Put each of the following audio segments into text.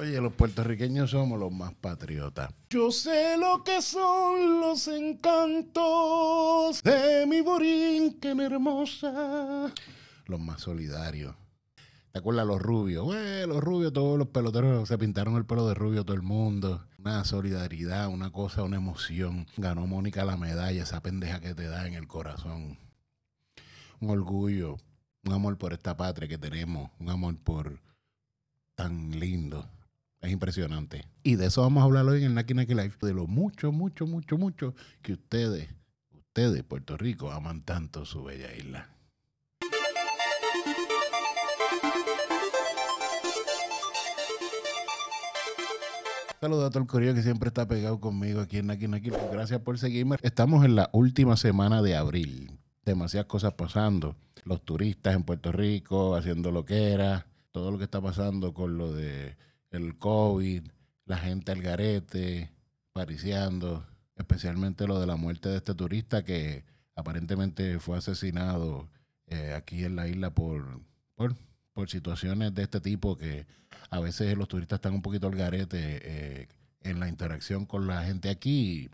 Oye, los puertorriqueños somos los más patriotas. Yo sé lo que son los encantos de mi borinquen hermosa. Los más solidarios. ¿Te acuerdas los rubios? Bueno, los rubios, todos los peloteros se pintaron el pelo de rubio todo el mundo. Una solidaridad, una cosa, una emoción. Ganó Mónica la medalla, esa pendeja que te da en el corazón. Un orgullo, un amor por esta patria que tenemos, un amor por tan lindo. Es impresionante. Y de eso vamos a hablar hoy en Naki Naki Life. De lo mucho, mucho, mucho, mucho que ustedes, ustedes, Puerto Rico, aman tanto su bella isla. Saludos a todo el correo que siempre está pegado conmigo aquí en Naki Naki. Gracias por seguirme. Estamos en la última semana de abril. Demasiadas cosas pasando. Los turistas en Puerto Rico haciendo lo que era. Todo lo que está pasando con lo de el COVID, la gente al garete, pariciando. Especialmente lo de la muerte de este turista que aparentemente fue asesinado eh, aquí en la isla por, por, por situaciones de este tipo que a veces los turistas están un poquito al garete eh, en la interacción con la gente aquí.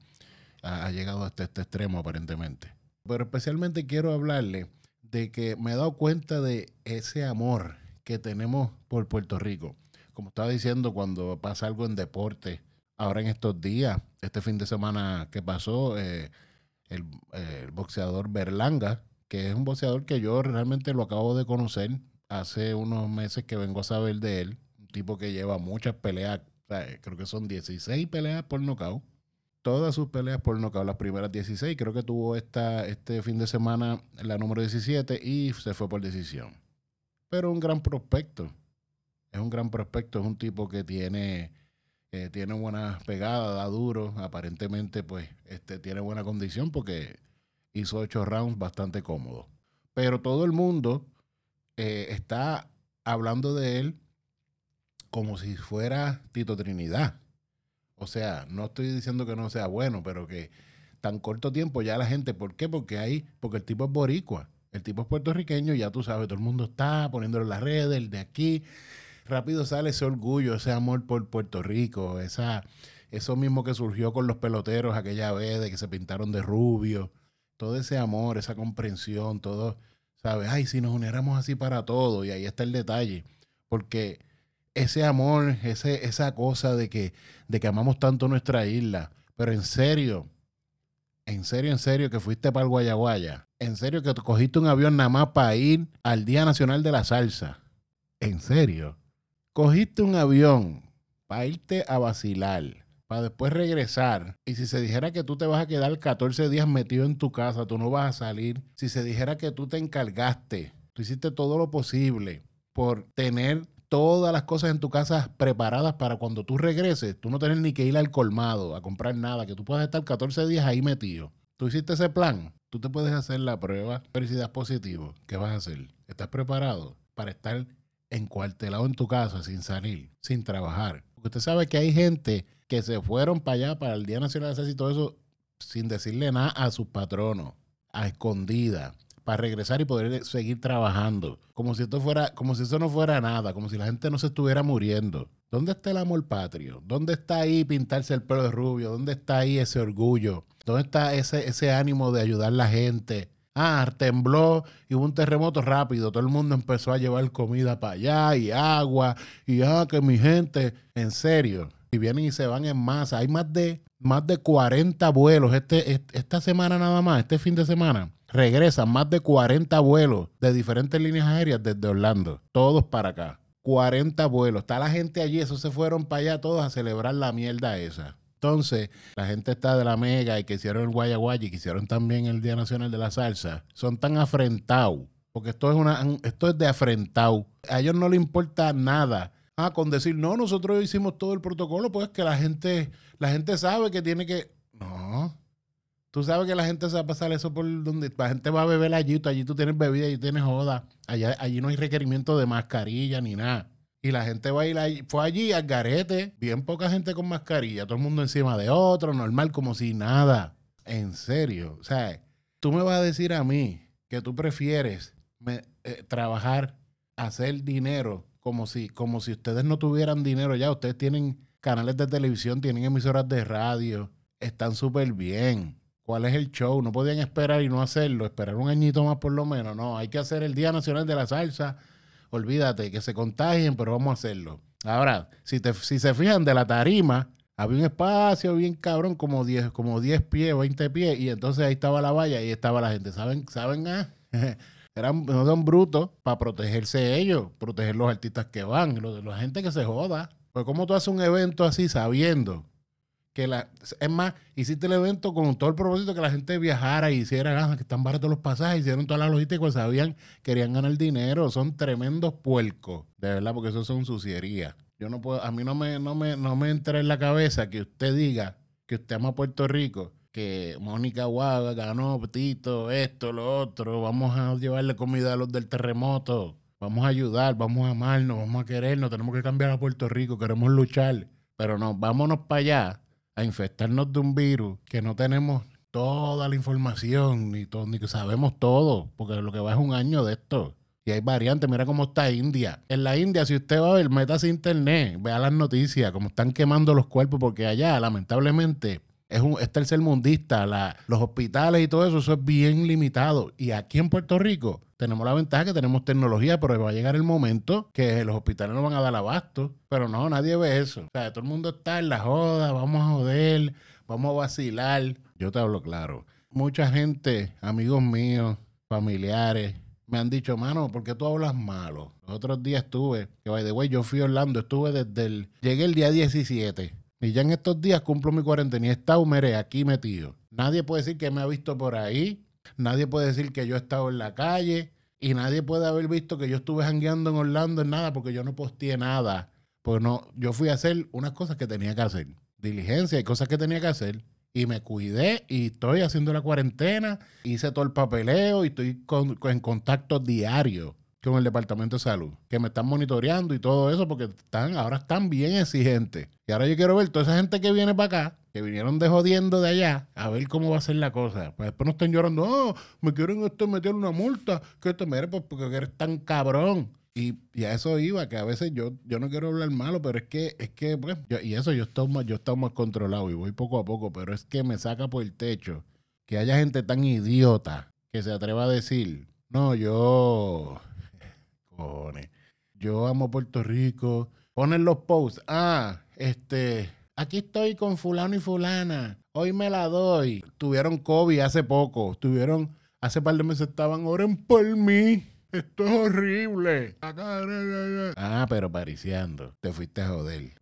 Ha, ha llegado hasta este extremo aparentemente. Pero especialmente quiero hablarle de que me he dado cuenta de ese amor que tenemos por Puerto Rico. Como estaba diciendo, cuando pasa algo en deporte, ahora en estos días, este fin de semana que pasó, eh, el, eh, el boxeador Berlanga, que es un boxeador que yo realmente lo acabo de conocer hace unos meses que vengo a saber de él tipo que lleva muchas peleas, sea, creo que son 16 peleas por nocaut. Todas sus peleas por nocaut, las primeras 16, creo que tuvo esta, este fin de semana la número 17 y se fue por decisión. Pero un gran prospecto. Es un gran prospecto, es un tipo que tiene, eh, tiene buenas pegadas, da duro, aparentemente pues este, tiene buena condición porque hizo ocho rounds bastante cómodo. Pero todo el mundo eh, está hablando de él como si fuera Tito Trinidad. O sea, no estoy diciendo que no sea bueno, pero que tan corto tiempo ya la gente, ¿por qué? Porque hay, porque el tipo es boricua, el tipo es puertorriqueño, ya tú sabes, todo el mundo está poniéndolo en las redes, el de aquí, rápido sale ese orgullo, ese amor por Puerto Rico, esa, eso mismo que surgió con los peloteros aquella vez, de que se pintaron de rubio, todo ese amor, esa comprensión, todo, ¿sabes? Ay, si nos uniéramos así para todo, y ahí está el detalle, porque ese amor, ese, esa cosa de que, de que amamos tanto nuestra isla. Pero en serio, en serio, en serio, que fuiste para el Guayaguaya. En serio, que cogiste un avión nada más para ir al Día Nacional de la Salsa. En serio. Cogiste un avión para irte a vacilar, para después regresar. Y si se dijera que tú te vas a quedar 14 días metido en tu casa, tú no vas a salir. Si se dijera que tú te encargaste, tú hiciste todo lo posible por tener todas las cosas en tu casa preparadas para cuando tú regreses, tú no tienes ni que ir al colmado a comprar nada, que tú puedas estar 14 días ahí metido. Tú hiciste ese plan, tú te puedes hacer la prueba felicidad positivo. ¿Qué vas a hacer? ¿Estás preparado para estar encuartelado en tu casa sin salir, sin trabajar? Porque usted sabe que hay gente que se fueron para allá, para el Día Nacional de Salsa y todo eso, sin decirle nada a sus patronos, a escondida para regresar y poder seguir trabajando. Como si esto fuera, como si eso no fuera nada, como si la gente no se estuviera muriendo. ¿Dónde está el amor patrio? ¿Dónde está ahí pintarse el pelo de rubio? ¿Dónde está ahí ese orgullo? ¿Dónde está ese, ese ánimo de ayudar a la gente? Ah, tembló y hubo un terremoto rápido. Todo el mundo empezó a llevar comida para allá y agua. Y ah, que mi gente, en serio. Y vienen y se van en masa. Hay más de, más de 40 vuelos este, esta semana nada más, este fin de semana regresan más de 40 vuelos de diferentes líneas aéreas desde Orlando, todos para acá. 40 vuelos. Está la gente allí, esos se fueron para allá todos a celebrar la mierda esa. Entonces, la gente está de la Mega y que hicieron el Guayaguay y que hicieron también el Día Nacional de la Salsa. Son tan afrentados, porque esto es, una, esto es de afrentado. A ellos no les importa nada. Ah, con decir, no, nosotros hicimos todo el protocolo, pues que la gente, la gente sabe que tiene que... No, Tú sabes que la gente se va a pasar eso por donde la gente va a beber allí, allí tú tienes bebida, allí tienes joda. Allá, allí no hay requerimiento de mascarilla ni nada. Y la gente va a ir allí, fue allí al garete, bien poca gente con mascarilla, todo el mundo encima de otro, normal, como si nada. En serio. O sea, tú me vas a decir a mí que tú prefieres eh, trabajar, hacer dinero como si, como si ustedes no tuvieran dinero ya. Ustedes tienen canales de televisión, tienen emisoras de radio, están súper bien. ¿Cuál es el show? No podían esperar y no hacerlo, esperar un añito más por lo menos. No, hay que hacer el Día Nacional de la Salsa. Olvídate, que se contagien, pero vamos a hacerlo. Ahora, si, te, si se fijan de la tarima, había un espacio bien cabrón, como 10 como 10 pies, 20 pies, y entonces ahí estaba la valla y estaba la gente. ¿Saben? ¿Saben? Ah? Eran, no son brutos para protegerse ellos, proteger los artistas que van, la gente que se joda. Pues, ¿cómo tú haces un evento así sabiendo que la. Es más, hiciste el evento con todo el propósito que la gente viajara y hiciera, ah, que están baratos los pasajes, hicieron toda la logística, pues sabían, querían ganar dinero. Son tremendos puercos, de verdad, porque eso son sucierías. Yo no puedo, a mí no me, no me, no me entra en la cabeza que usted diga que usted ama Puerto Rico que Mónica Guaga ganó, Tito, esto, lo otro, vamos a llevarle comida a los del terremoto, vamos a ayudar, vamos a amarnos, vamos a querernos, tenemos que cambiar a Puerto Rico, queremos luchar, pero no, vámonos para allá a infectarnos de un virus que no tenemos toda la información, ni, todo, ni que sabemos todo, porque lo que va es un año de esto. Y hay variantes, mira cómo está India. En la India, si usted va a ver, métase internet, vea las noticias, cómo están quemando los cuerpos, porque allá, lamentablemente, es, un, es la, los hospitales y todo eso, eso es bien limitado. Y aquí en Puerto Rico tenemos la ventaja que tenemos tecnología, pero va a llegar el momento que los hospitales no van a dar abasto. Pero no, nadie ve eso. O sea, todo el mundo está en la joda, vamos a joder, vamos a vacilar. Yo te hablo claro. Mucha gente, amigos míos, familiares, me han dicho, mano, ¿por qué tú hablas malo? Otros días estuve, que by the way, yo fui a Orlando, estuve desde el, llegué el día 17 y ya en estos días cumplo mi cuarentena y estado, mire, aquí metido. Nadie puede decir que me ha visto por ahí. Nadie puede decir que yo he estado en la calle. Y nadie puede haber visto que yo estuve jangueando en Orlando en nada porque yo no posteé nada. Pues no, yo fui a hacer unas cosas que tenía que hacer. Diligencia y cosas que tenía que hacer. Y me cuidé y estoy haciendo la cuarentena. Hice todo el papeleo y estoy en contacto diario con el Departamento de Salud, que me están monitoreando y todo eso, porque están, ahora están bien exigentes. Y ahora yo quiero ver toda esa gente que viene para acá, que vinieron de jodiendo de allá, a ver cómo va a ser la cosa. Pues después no estén llorando, oh, me quieren esto meter una multa, que esto, me pues porque eres tan cabrón. Y, a eso iba, que a veces yo, yo no quiero hablar malo, pero es que, es que, pues, y eso yo estoy más, yo estoy más controlado y voy poco a poco, pero es que me saca por el techo que haya gente tan idiota que se atreva a decir, no, yo, yo amo Puerto Rico. Ponen los posts. Ah, este, aquí estoy con fulano y fulana. Hoy me la doy. Tuvieron COVID hace poco. Tuvieron, hace par de meses estaban, oren por mí. Esto es horrible. Ah, pero pariciando. Te fuiste a joder.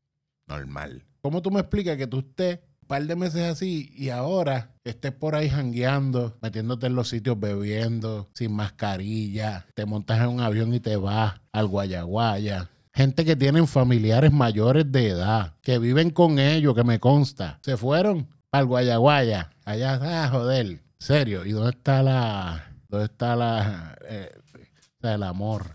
Normal. ¿Cómo tú me explicas que tú estés par de meses así y ahora estés por ahí jangueando, metiéndote en los sitios bebiendo, sin mascarilla, te montas en un avión y te vas al Guayaguaya. Gente que tienen familiares mayores de edad, que viven con ellos, que me consta. Se fueron al Guayaguaya. Allá, ah, joder. Serio. ¿Y dónde está la. ¿Dónde está la. Eh, el amor?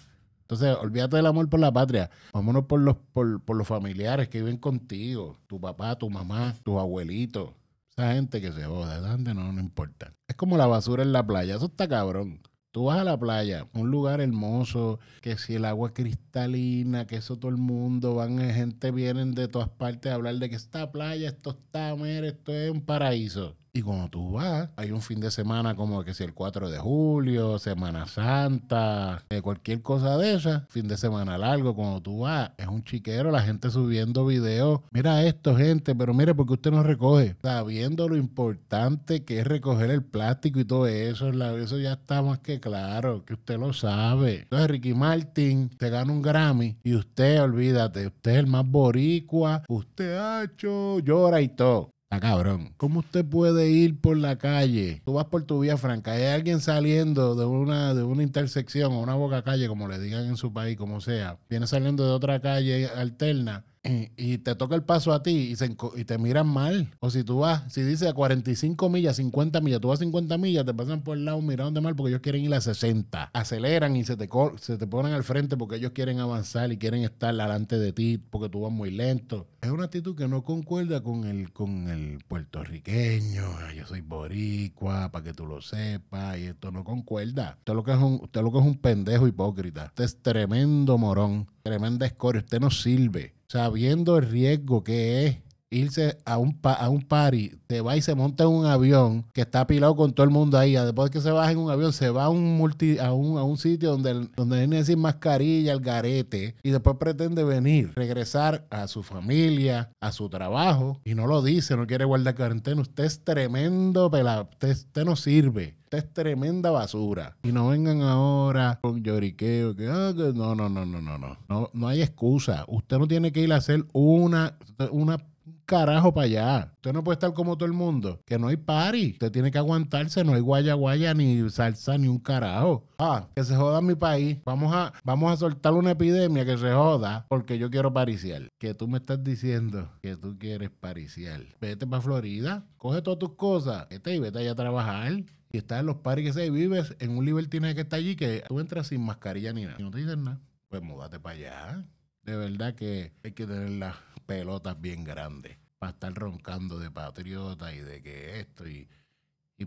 Entonces, olvídate del amor por la patria. Vámonos por los, por, los familiares que viven contigo. Tu papá, tu mamá, tus abuelitos. Esa gente que se joda, esa gente no, no importa. Es como la basura en la playa. Eso está cabrón. Tú vas a la playa, un lugar hermoso, que si el agua cristalina, que eso todo el mundo, van, gente vienen de todas partes a hablar de que esta playa, esto está, mire, esto es un paraíso. Y cuando tú vas, hay un fin de semana como que si el 4 de julio, Semana Santa, eh, cualquier cosa de esa, fin de semana largo, cuando tú vas, es un chiquero, la gente subiendo videos. Mira esto, gente, pero mire, porque usted no recoge. Sabiendo lo importante que es recoger el plástico y todo eso, eso ya está más que claro, que usted lo sabe. Entonces, Ricky Martin te gana un Grammy y usted, olvídate, usted es el más boricua, usted ha hecho, llora y todo. Está cabrón. ¿Cómo usted puede ir por la calle? Tú vas por tu vía franca, hay alguien saliendo de una, de una intersección o una boca calle, como le digan en su país, como sea. Viene saliendo de otra calle alterna y, te toca el paso a ti y, te miran mal. O si tú vas, si dice a 45 millas, 50 millas, tú vas a 50 millas, te pasan por el lado mirando mal porque ellos quieren ir a 60. Aceleran y se te, se te ponen al frente porque ellos quieren avanzar y quieren estar delante de ti porque tú vas muy lento. Es una actitud que no concuerda con el, con el puertorriqueño. Yo soy boricua, para que tú lo sepas, y esto no concuerda. Usted lo que es un, usted lo que es un pendejo hipócrita. Usted es tremendo morón, tremenda escoria. Usted no sirve sabiendo el riesgo que es irse a un, a un party, te va y se monta en un avión que está apilado con todo el mundo ahí. Después que se baja en un avión, se va a un, multi, a un, a un sitio donde, donde tiene sin mascarilla, el garete, y después pretende venir, regresar a su familia, a su trabajo, y no lo dice, no quiere guardar cuarentena. Usted es tremendo pelado, usted, usted no sirve. Usted es tremenda basura. Y no vengan ahora con lloriqueo, que, ah, no, no, no, no, no. No, no hay excusa. Usted no tiene que ir a hacer una, una carajo para allá. Usted no puede estar como todo el mundo, que no hay party. Usted tiene que aguantarse, no hay guaya guaya, ni salsa, ni un carajo. Ah, que se joda mi país. Vamos a, vamos a soltar una epidemia que se joda porque yo quiero pariciar. Que tú me estás diciendo que tú quieres pariciar. Vete para Florida, coge todas tus cosas, vete y vete allá a trabajar y estás en los paris que se vives en un libertinaje que está allí que tú entras sin mascarilla ni nada. Y no te dicen nada. Pues múdate para allá. De verdad que hay que tener las pelotas bien grandes para estar roncando de patriota y de que esto y,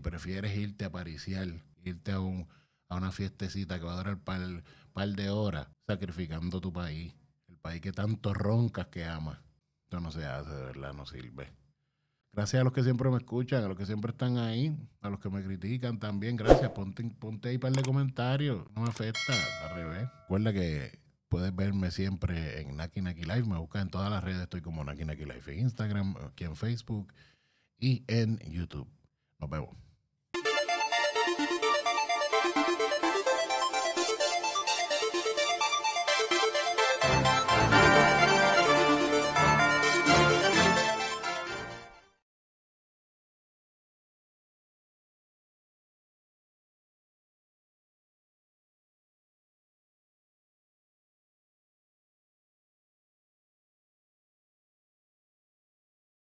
prefieres irte a pariciar, irte a, un, una fiestecita que va a durar par, par de horas sacrificando tu país, el país que tanto roncas que amas. Esto no se hace, de verdad, no sirve. Gracias a los que siempre me escuchan, a los que siempre están ahí, a los que me critican también. Gracias. Ponte, ponte ahí par de comentarios. No me afecta, al. Recuerda que puedes verme siempre en Naki Naki Live. Me buscas en todas las redes. Estoy como Naki Naki Live en Instagram, aquí en Facebook y en YouTube. Nos vemos.